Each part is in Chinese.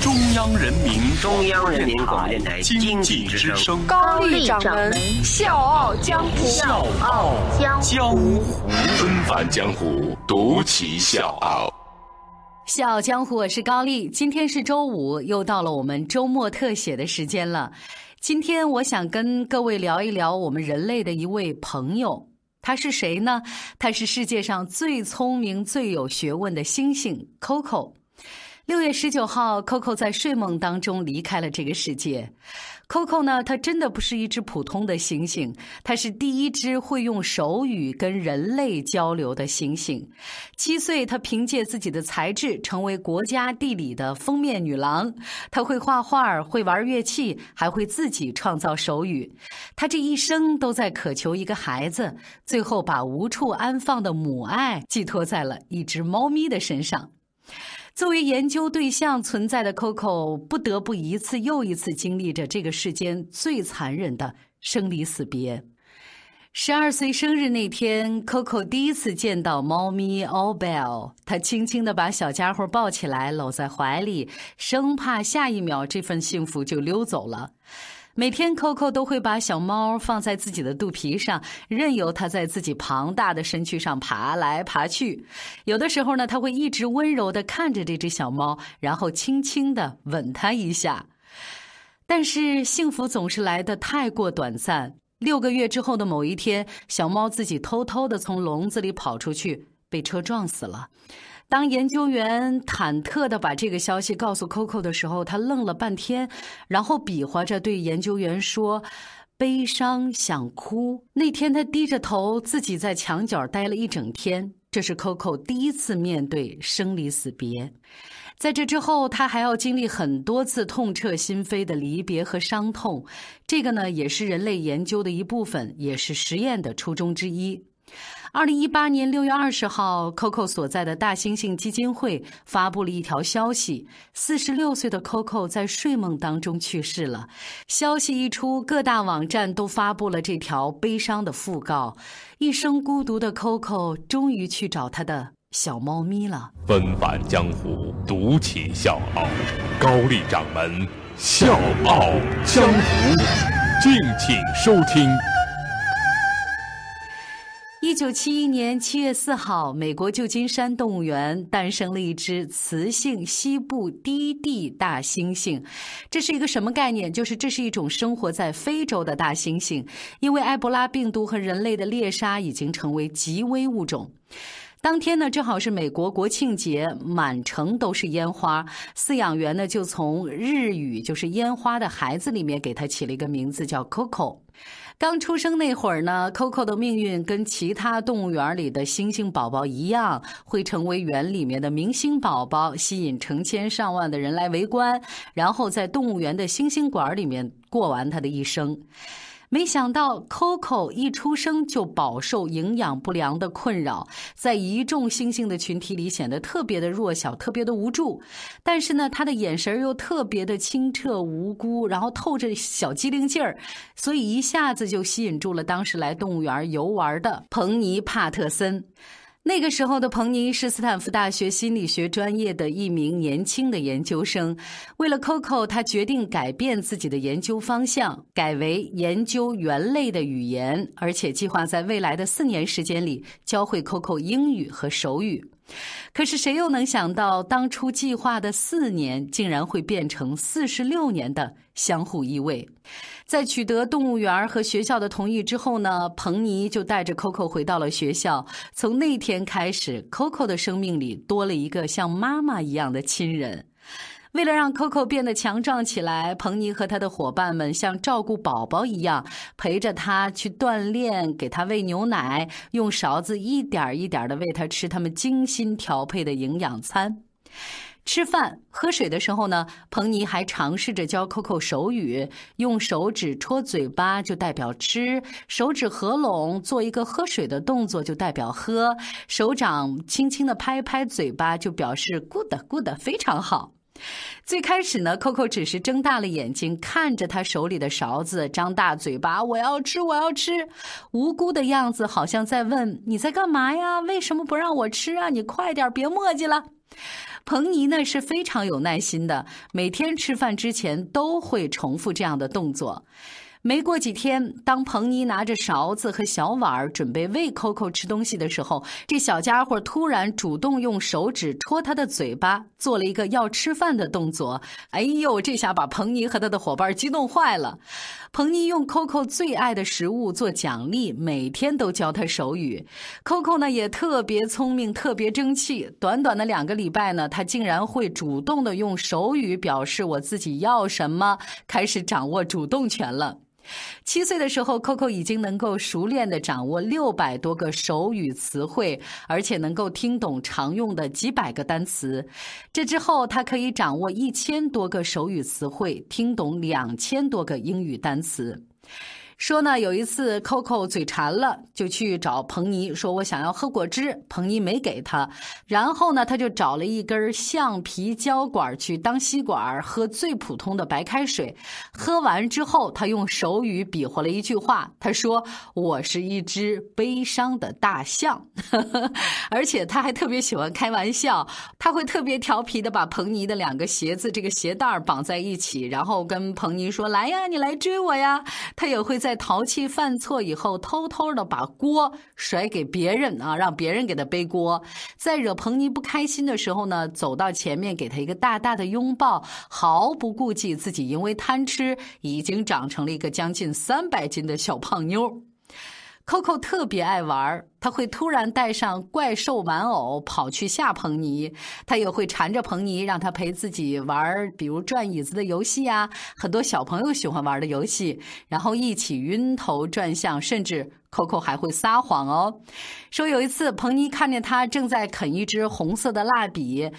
中央人民中央人民广播电台经经济之济之声声，高丽掌门笑傲江湖。笑傲江江湖。纷繁江湖，独骑笑傲。笑傲江湖，我是高丽。今天是周五，又到了我们周末特写的时间了。今天我想跟各位聊一聊我们人类的一位朋友，他是谁呢？他是世界上最聪明、最有学问的猩猩 Coco。六月十九号，Coco 在睡梦当中离开了这个世界。Coco 呢，它真的不是一只普通的猩猩，它是第一只会用手语跟人类交流的猩猩。七岁，她凭借自己的才智成为国家地理的封面女郎。她会画画，会玩乐器，还会自己创造手语。她这一生都在渴求一个孩子，最后把无处安放的母爱寄托在了一只猫咪的身上。作为研究对象存在的 Coco，不得不一次又一次经历着这个世间最残忍的生离死别。十二岁生日那天，Coco 第一次见到猫咪 Obel，她轻轻地把小家伙抱起来，搂在怀里，生怕下一秒这份幸福就溜走了。每天，Coco 都会把小猫放在自己的肚皮上，任由它在自己庞大的身躯上爬来爬去。有的时候呢，他会一直温柔地看着这只小猫，然后轻轻地吻它一下。但是幸福总是来得太过短暂。六个月之后的某一天，小猫自己偷偷地从笼子里跑出去，被车撞死了。当研究员忐忑地把这个消息告诉 Coco 的时候，他愣了半天，然后比划着对研究员说：“悲伤，想哭。”那天他低着头，自己在墙角待了一整天。这是 Coco 第一次面对生离死别。在这之后，他还要经历很多次痛彻心扉的离别和伤痛。这个呢，也是人类研究的一部分，也是实验的初衷之一。二零一八年六月二十号，Coco 所在的大猩猩基金会发布了一条消息：四十六岁的 Coco 在睡梦当中去世了。消息一出，各大网站都发布了这条悲伤的讣告。一生孤独的 Coco 终于去找他的小猫咪了。纷返江湖，独起笑傲。高丽掌门笑傲江湖，敬请收听。一九七一年七月四号，美国旧金山动物园诞生了一只雌性西部低地大猩猩。这是一个什么概念？就是这是一种生活在非洲的大猩猩，因为埃博拉病毒和人类的猎杀已经成为极危物种。当天呢，正好是美国国庆节，满城都是烟花。饲养员呢，就从日语就是烟花的孩子里面给它起了一个名字，叫 Coco。刚出生那会儿呢，Coco 的命运跟其他动物园里的猩猩宝宝一样，会成为园里面的明星宝宝，吸引成千上万的人来围观，然后在动物园的猩猩馆里面过完他的一生。没想到，Coco 一出生就饱受营养不良的困扰，在一众猩猩的群体里显得特别的弱小，特别的无助。但是呢，他的眼神又特别的清澈无辜，然后透着小机灵劲儿，所以一下子就吸引住了当时来动物园游玩的彭尼·帕特森。那个时候的彭尼是斯坦福大学心理学专业的一名年轻的研究生。为了 Coco，他决定改变自己的研究方向，改为研究猿类的语言，而且计划在未来的四年时间里教会 Coco 英语和手语。可是谁又能想到，当初计划的四年竟然会变成四十六年的相互依偎？在取得动物园和学校的同意之后呢，彭尼就带着 Coco 回到了学校。从那天开始，Coco 的生命里多了一个像妈妈一样的亲人。为了让 Coco 变得强壮起来，彭尼和他的伙伴们像照顾宝宝一样，陪着他去锻炼，给他喂牛奶，用勺子一点一点的喂他吃他们精心调配的营养餐。吃饭、喝水的时候呢，彭尼还尝试着教 Coco 手语，用手指戳嘴巴就代表吃，手指合拢做一个喝水的动作就代表喝，手掌轻轻的拍拍嘴巴就表示 good good 非常好。最开始呢，Coco 只是睁大了眼睛看着他手里的勺子，张大嘴巴，我要吃，我要吃，无辜的样子，好像在问你在干嘛呀？为什么不让我吃啊？你快点，别磨叽了。彭尼呢是非常有耐心的，每天吃饭之前都会重复这样的动作。没过几天，当彭妮拿着勺子和小碗准备喂 Coco 吃东西的时候，这小家伙突然主动用手指戳他的嘴巴，做了一个要吃饭的动作。哎呦，这下把彭妮和他的伙伴激动坏了。彭妮用 Coco 最爱的食物做奖励，每天都教他手语。Coco 呢也特别聪明，特别争气。短短的两个礼拜呢，他竟然会主动的用手语表示我自己要什么，开始掌握主动权了。七岁的时候，Coco 已经能够熟练地掌握六百多个手语词汇，而且能够听懂常用的几百个单词。这之后，他可以掌握一千多个手语词汇，听懂两千多个英语单词。说呢，有一次 Coco 嘴馋了，就去找彭尼，说我想要喝果汁。彭尼没给他，然后呢，他就找了一根橡皮胶管去当吸管喝最普通的白开水。喝完之后，他用手语比划了一句话，他说：“我是一只悲伤的大象。”而且他还特别喜欢开玩笑，他会特别调皮的把彭尼的两个鞋子这个鞋带绑在一起，然后跟彭尼说：“来呀，你来追我呀。”他也会在。在淘气犯错以后，偷偷的把锅甩给别人啊，让别人给他背锅。在惹彭尼不开心的时候呢，走到前面给他一个大大的拥抱，毫不顾忌自己因为贪吃已经长成了一个将近三百斤的小胖妞。Coco 特别爱玩，他会突然带上怪兽玩偶跑去吓彭尼，他也会缠着彭尼让他陪自己玩，比如转椅子的游戏呀，很多小朋友喜欢玩的游戏，然后一起晕头转向，甚至 Coco 还会撒谎哦，说有一次彭尼看见他正在啃一支红色的蜡笔。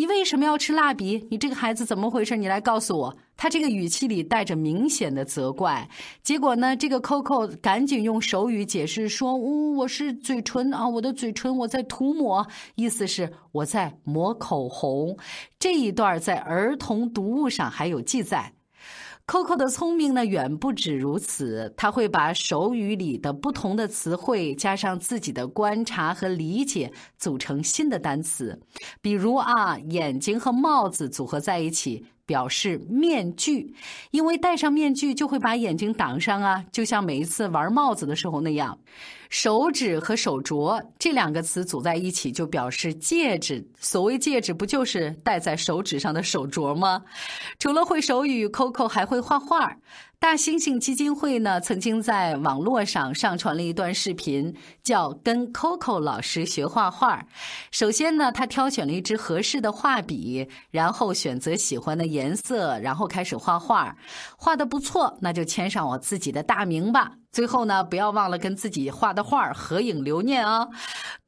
你为什么要吃蜡笔？你这个孩子怎么回事？你来告诉我。他这个语气里带着明显的责怪。结果呢，这个 Coco 赶紧用手语解释说：“呜，我是嘴唇啊，我的嘴唇我在涂抹，意思是我在抹口红。”这一段在儿童读物上还有记载。Coco 的聪明呢，远不止如此。他会把手语里的不同的词汇加上自己的观察和理解，组成新的单词。比如啊，眼睛和帽子组合在一起。表示面具，因为戴上面具就会把眼睛挡上啊，就像每一次玩帽子的时候那样。手指和手镯这两个词组在一起就表示戒指。所谓戒指，不就是戴在手指上的手镯吗？除了会手语，Coco 还会画画。大猩猩基金会呢，曾经在网络上上传了一段视频，叫《跟 Coco 老师学画画》。首先呢，他挑选了一支合适的画笔，然后选择喜欢的颜色，然后开始画画。画的不错，那就签上我自己的大名吧。最后呢，不要忘了跟自己画的画合影留念啊。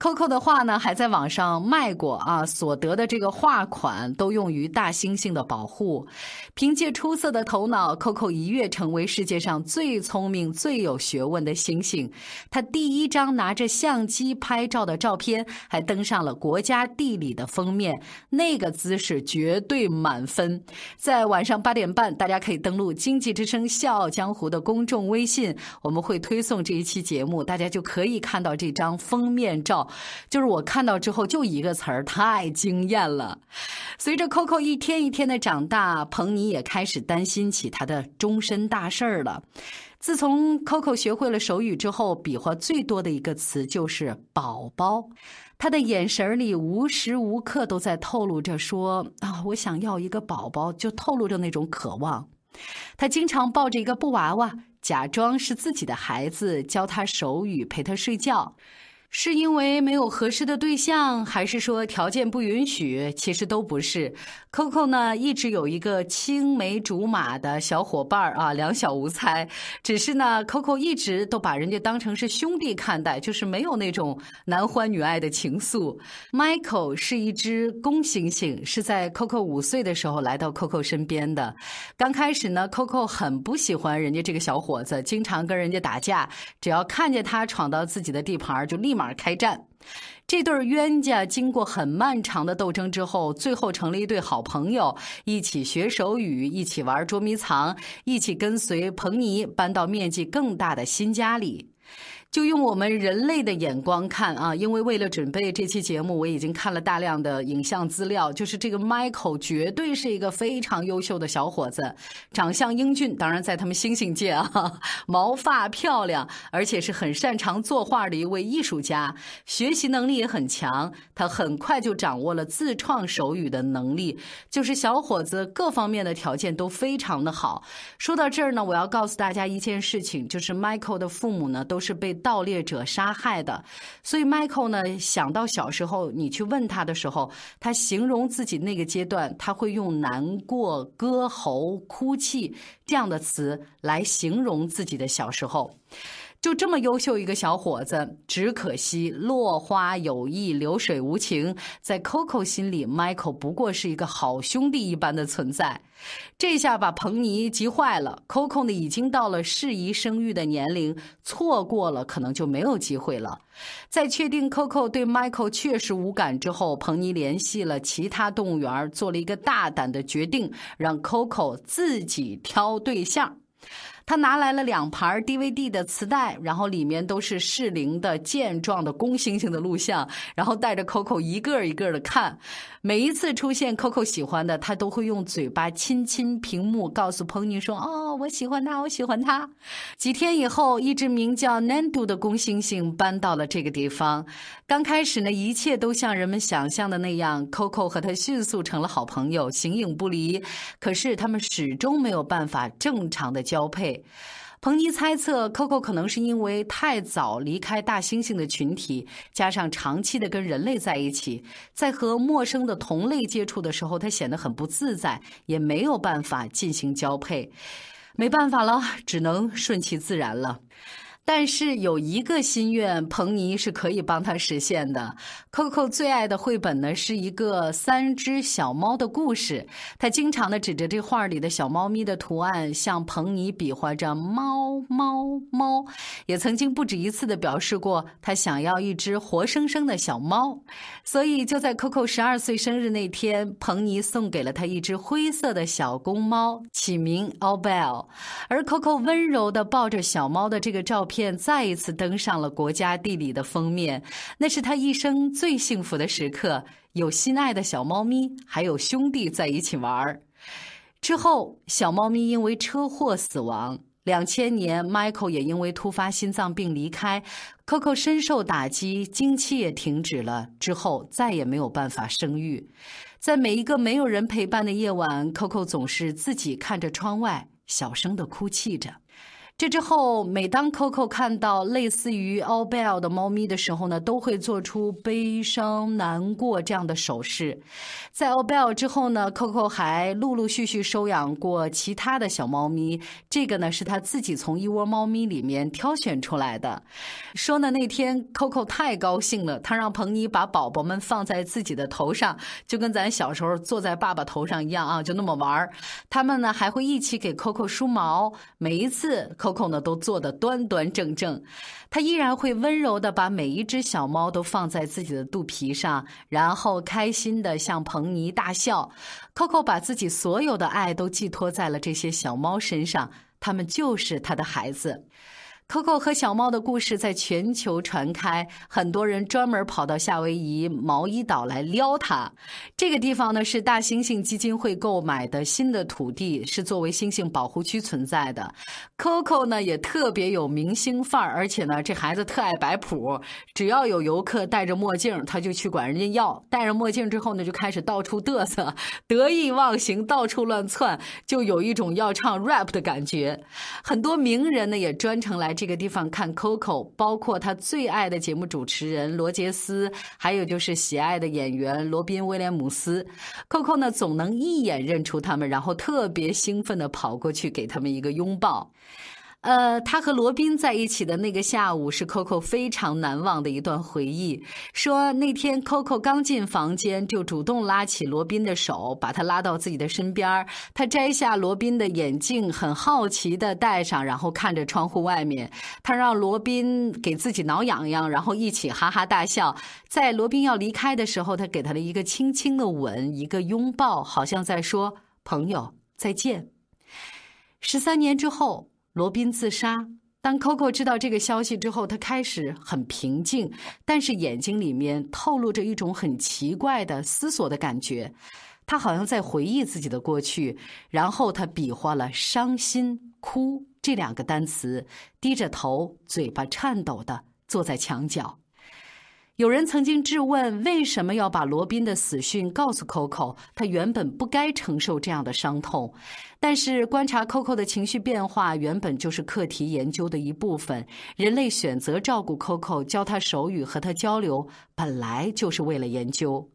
Coco 的画呢，还在网上卖过啊，所得的这个画款都用于大猩猩的保护。凭借出色的头脑，Coco 一跃成为世界上最聪明、最有学问的猩猩。他第一张拿着相机拍照的照片还登上了《国家地理》的封面，那个姿势绝对满分。在晚上八点半，大家可以登录《经济之声·笑傲江湖》的公众微信，我我们会推送这一期节目，大家就可以看到这张封面照。就是我看到之后就一个词儿，太惊艳了。随着 Coco 一天一天的长大，彭尼也开始担心起他的终身大事儿了。自从 Coco 学会了手语之后，比划最多的一个词就是“宝宝”。他的眼神里无时无刻都在透露着说：“啊，我想要一个宝宝”，就透露着那种渴望。他经常抱着一个布娃娃，假装是自己的孩子，教他手语，陪他睡觉。是因为没有合适的对象，还是说条件不允许？其实都不是。Coco 呢，一直有一个青梅竹马的小伙伴儿啊，两小无猜。只是呢，Coco 一直都把人家当成是兄弟看待，就是没有那种男欢女爱的情愫。Michael 是一只公猩猩，是在 Coco 五岁的时候来到 Coco 身边的。刚开始呢，Coco 很不喜欢人家这个小伙子，经常跟人家打架，只要看见他闯到自己的地盘，就立马。而开战，这对冤家经过很漫长的斗争之后，最后成了一对好朋友，一起学手语，一起玩捉迷藏，一起跟随彭尼搬到面积更大的新家里。就用我们人类的眼光看啊，因为为了准备这期节目，我已经看了大量的影像资料。就是这个 Michael 绝对是一个非常优秀的小伙子，长相英俊，当然在他们星星界啊，毛发漂亮，而且是很擅长作画的一位艺术家，学习能力也很强。他很快就掌握了自创手语的能力，就是小伙子各方面的条件都非常的好。说到这儿呢，我要告诉大家一件事情，就是 Michael 的父母呢都是被。盗猎者杀害的，所以 Michael 呢想到小时候，你去问他的时候，他形容自己那个阶段，他会用难过、割喉、哭泣这样的词来形容自己的小时候。就这么优秀一个小伙子，只可惜落花有意，流水无情。在 Coco 心里，Michael 不过是一个好兄弟一般的存在。这下把彭尼急坏了。Coco 呢，已经到了适宜生育的年龄，错过了可能就没有机会了。在确定 Coco 对 Michael 确实无感之后，彭尼联系了其他动物园，做了一个大胆的决定，让 Coco 自己挑对象。他拿来了两盘 DVD 的磁带，然后里面都是适龄的健壮的公猩猩的录像，然后带着 Coco 一个一个的看。每一次出现 Coco 喜欢的，他都会用嘴巴亲亲屏幕，告诉彭尼说：“哦，我喜欢他，我喜欢他。”几天以后，一只名叫 Nando 的公猩猩搬到了这个地方。刚开始呢，一切都像人们想象的那样，Coco 和他迅速成了好朋友，形影不离。可是他们始终没有办法正常的交配。彭尼猜测，Coco 可能是因为太早离开大猩猩的群体，加上长期的跟人类在一起，在和陌生的同类接触的时候，他显得很不自在，也没有办法进行交配。没办法了，只能顺其自然了。但是有一个心愿，彭尼是可以帮他实现的。Coco 最爱的绘本呢，是一个三只小猫的故事。他经常的指着这画里的小猫咪的图案，向彭尼比划着“猫猫猫”，也曾经不止一次的表示过他想要一只活生生的小猫。所以就在 Coco 十二岁生日那天，彭尼送给了他一只灰色的小公猫，起名 Albell。而 Coco 温柔的抱着小猫的这个照片。再一次登上了国家地理的封面，那是他一生最幸福的时刻。有心爱的小猫咪，还有兄弟在一起玩之后，小猫咪因为车祸死亡。两千年，Michael 也因为突发心脏病离开，Coco 深受打击，经期也停止了。之后再也没有办法生育。在每一个没有人陪伴的夜晚，Coco 总是自己看着窗外，小声的哭泣着。这之后，每当 Coco 看到类似于 All Bell 的猫咪的时候呢，都会做出悲伤、难过这样的手势。在 All Bell 之后呢，Coco 还陆陆续续收养过其他的小猫咪。这个呢，是他自己从一窝猫咪里面挑选出来的。说呢，那天 Coco 太高兴了，他让彭尼把宝宝们放在自己的头上，就跟咱小时候坐在爸爸头上一样啊，就那么玩儿他们呢，还会一起给 Coco 梳毛。每一次 Coco。呢都做得端端正正，他依然会温柔的把每一只小猫都放在自己的肚皮上，然后开心的向彭尼大笑。Coco 把自己所有的爱都寄托在了这些小猫身上，它们就是他的孩子。Coco 和小猫的故事在全球传开，很多人专门跑到夏威夷毛伊岛来撩它。这个地方呢是大猩猩基金会购买的新的土地，是作为猩猩保护区存在的。Coco 呢也特别有明星范儿，而且呢这孩子特爱摆谱，只要有游客戴着墨镜，他就去管人家要。戴着墨镜之后呢，就开始到处嘚瑟，得意忘形，到处乱窜，就有一种要唱 rap 的感觉。很多名人呢也专程来。这个地方看 Coco，包括他最爱的节目主持人罗杰斯，还有就是喜爱的演员罗宾威廉姆斯。Coco 呢，总能一眼认出他们，然后特别兴奋的跑过去给他们一个拥抱。呃，他和罗宾在一起的那个下午是 Coco 非常难忘的一段回忆。说那天 Coco 刚进房间，就主动拉起罗宾的手，把他拉到自己的身边。他摘下罗宾的眼镜，很好奇的戴上，然后看着窗户外面。他让罗宾给自己挠痒痒，然后一起哈哈大笑。在罗宾要离开的时候，他给他了一个轻轻的吻，一个拥抱，好像在说：“朋友，再见。”十三年之后。罗宾自杀。当 Coco 知道这个消息之后，他开始很平静，但是眼睛里面透露着一种很奇怪的思索的感觉。他好像在回忆自己的过去，然后他比划了“伤心”“哭”这两个单词，低着头，嘴巴颤抖的坐在墙角。有人曾经质问，为什么要把罗宾的死讯告诉 Coco？他原本不该承受这样的伤痛。但是观察 Coco 的情绪变化，原本就是课题研究的一部分。人类选择照顾 Coco，教他手语和他交流，本来就是为了研究。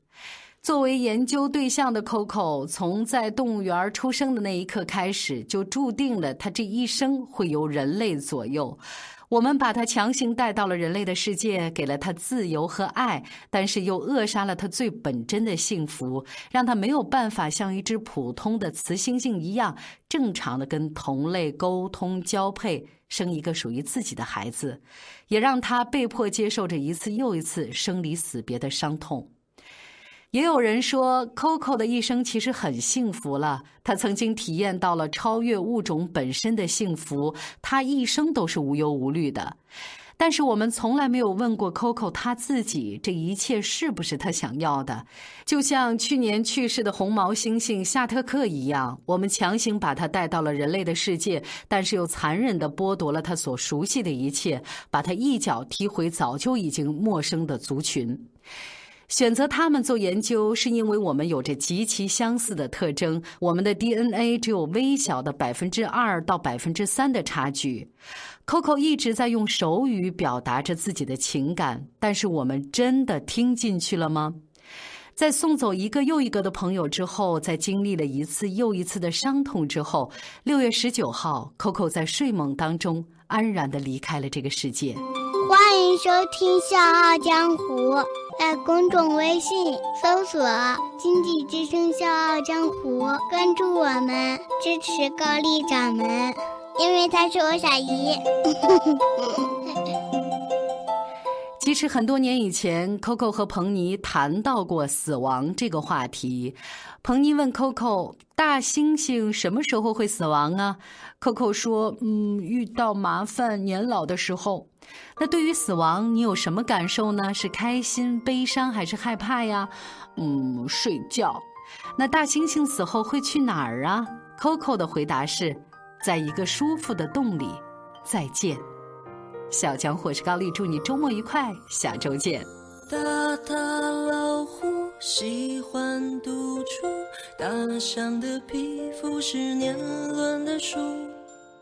作为研究对象的 Coco，从在动物园出生的那一刻开始，就注定了他这一生会由人类左右。我们把他强行带到了人类的世界，给了他自由和爱，但是又扼杀了他最本真的幸福，让他没有办法像一只普通的雌猩猩一样正常的跟同类沟通交配，生一个属于自己的孩子，也让他被迫接受着一次又一次生离死别的伤痛。也有人说，Coco 的一生其实很幸福了。他曾经体验到了超越物种本身的幸福，他一生都是无忧无虑的。但是我们从来没有问过 Coco 他自己，这一切是不是他想要的？就像去年去世的红毛猩猩夏特克一样，我们强行把他带到了人类的世界，但是又残忍地剥夺了他所熟悉的一切，把他一脚踢回早就已经陌生的族群。选择他们做研究，是因为我们有着极其相似的特征。我们的 DNA 只有微小的百分之二到百分之三的差距。Coco 一直在用手语表达着自己的情感，但是我们真的听进去了吗？在送走一个又一个的朋友之后，在经历了一次又一次的伤痛之后，六月十九号，Coco 在睡梦当中安然的离开了这个世界。欢迎收听《笑傲江湖》。在公众微信搜索“经济之声笑傲江湖”，关注我们，支持高丽掌门，因为他是我小姨。其实很多年以前，Coco 和彭尼谈到过死亡这个话题。彭尼问 Coco：“ 大猩猩什么时候会死亡啊？”Coco 说：“嗯，遇到麻烦、年老的时候。”那对于死亡，你有什么感受呢？是开心、悲伤还是害怕呀？嗯，睡觉。那大猩猩死后会去哪儿啊？Coco 的回答是：在一个舒服的洞里，再见。小强，我是高丽，祝你周末愉快，下周见。大大老虎喜欢独处，大象的皮肤是年轮的树。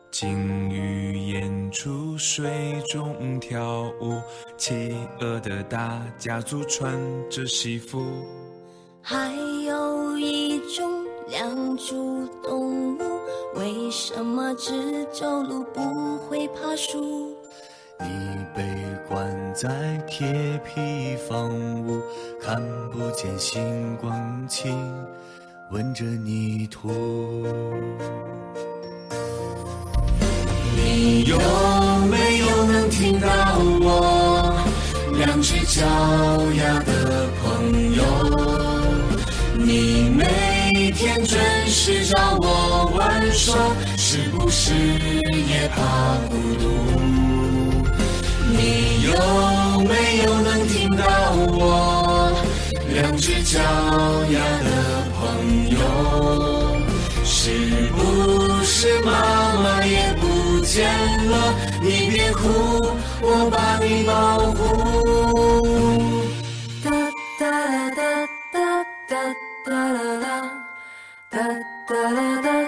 鲸鱼演出水中跳舞，企鹅的大家族穿着西服。还有一种两足动物，为什么只走路不会爬树？你被关在铁皮房屋，看不见星光，亲吻着泥土。你有没有能听到我两只脚丫的朋友？你每天准时找我玩耍，是不是也怕孤独？你有没有能听到我两只脚丫的朋友？是不是妈妈也不见了？你别哭，我把你保护。哒哒哒哒哒哒，哒哒哒哒哒哒。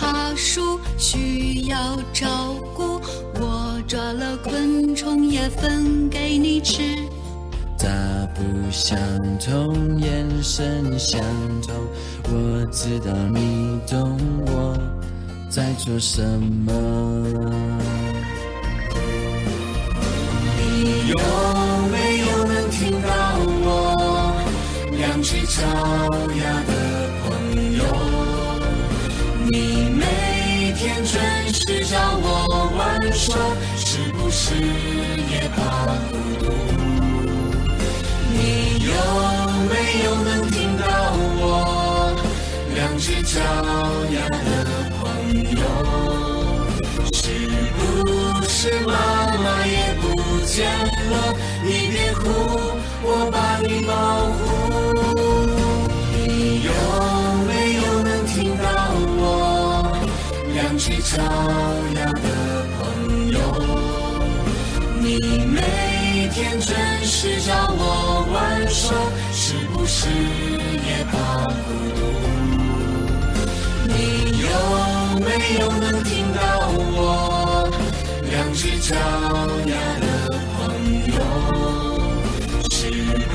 爬树，需要照顾。我抓了昆虫也分给你吃。大不相同，眼神相同，我知道你懂我在做什么。你有没有能听到我两只脚丫说，是不是也怕孤独？你有没有能听到我两只脚丫的朋友？是不是妈妈也不见了？你别哭，我把你保护。你有没有能听到我两只脚准时找我玩耍，是不是也怕孤独？你有没有能听到我两只脚丫的朋友？是不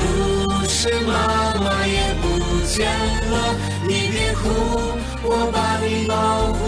是妈妈也不见了？你别哭，我把你保护